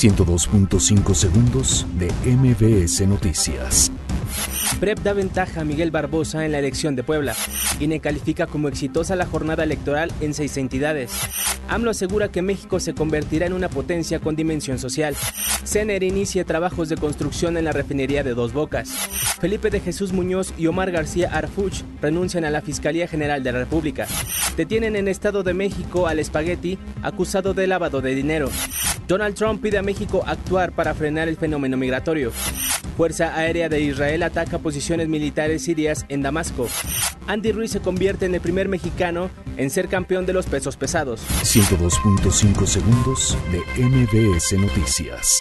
102.5 segundos de MBS Noticias. PREP da ventaja a Miguel Barbosa en la elección de Puebla. INE califica como exitosa la jornada electoral en seis entidades. AMLO asegura que México se convertirá en una potencia con dimensión social. CNR inicia trabajos de construcción en la refinería de Dos Bocas. Felipe de Jesús Muñoz y Omar García Arfuch renuncian a la Fiscalía General de la República. Detienen en Estado de México al Spaghetti acusado de lavado de dinero. Donald Trump pide a México actuar para frenar el fenómeno migratorio. Fuerza Aérea de Israel ataca posiciones militares sirias en Damasco. Andy Ruiz se convierte en el primer mexicano en ser campeón de los pesos pesados. 102.5 segundos de MBS Noticias.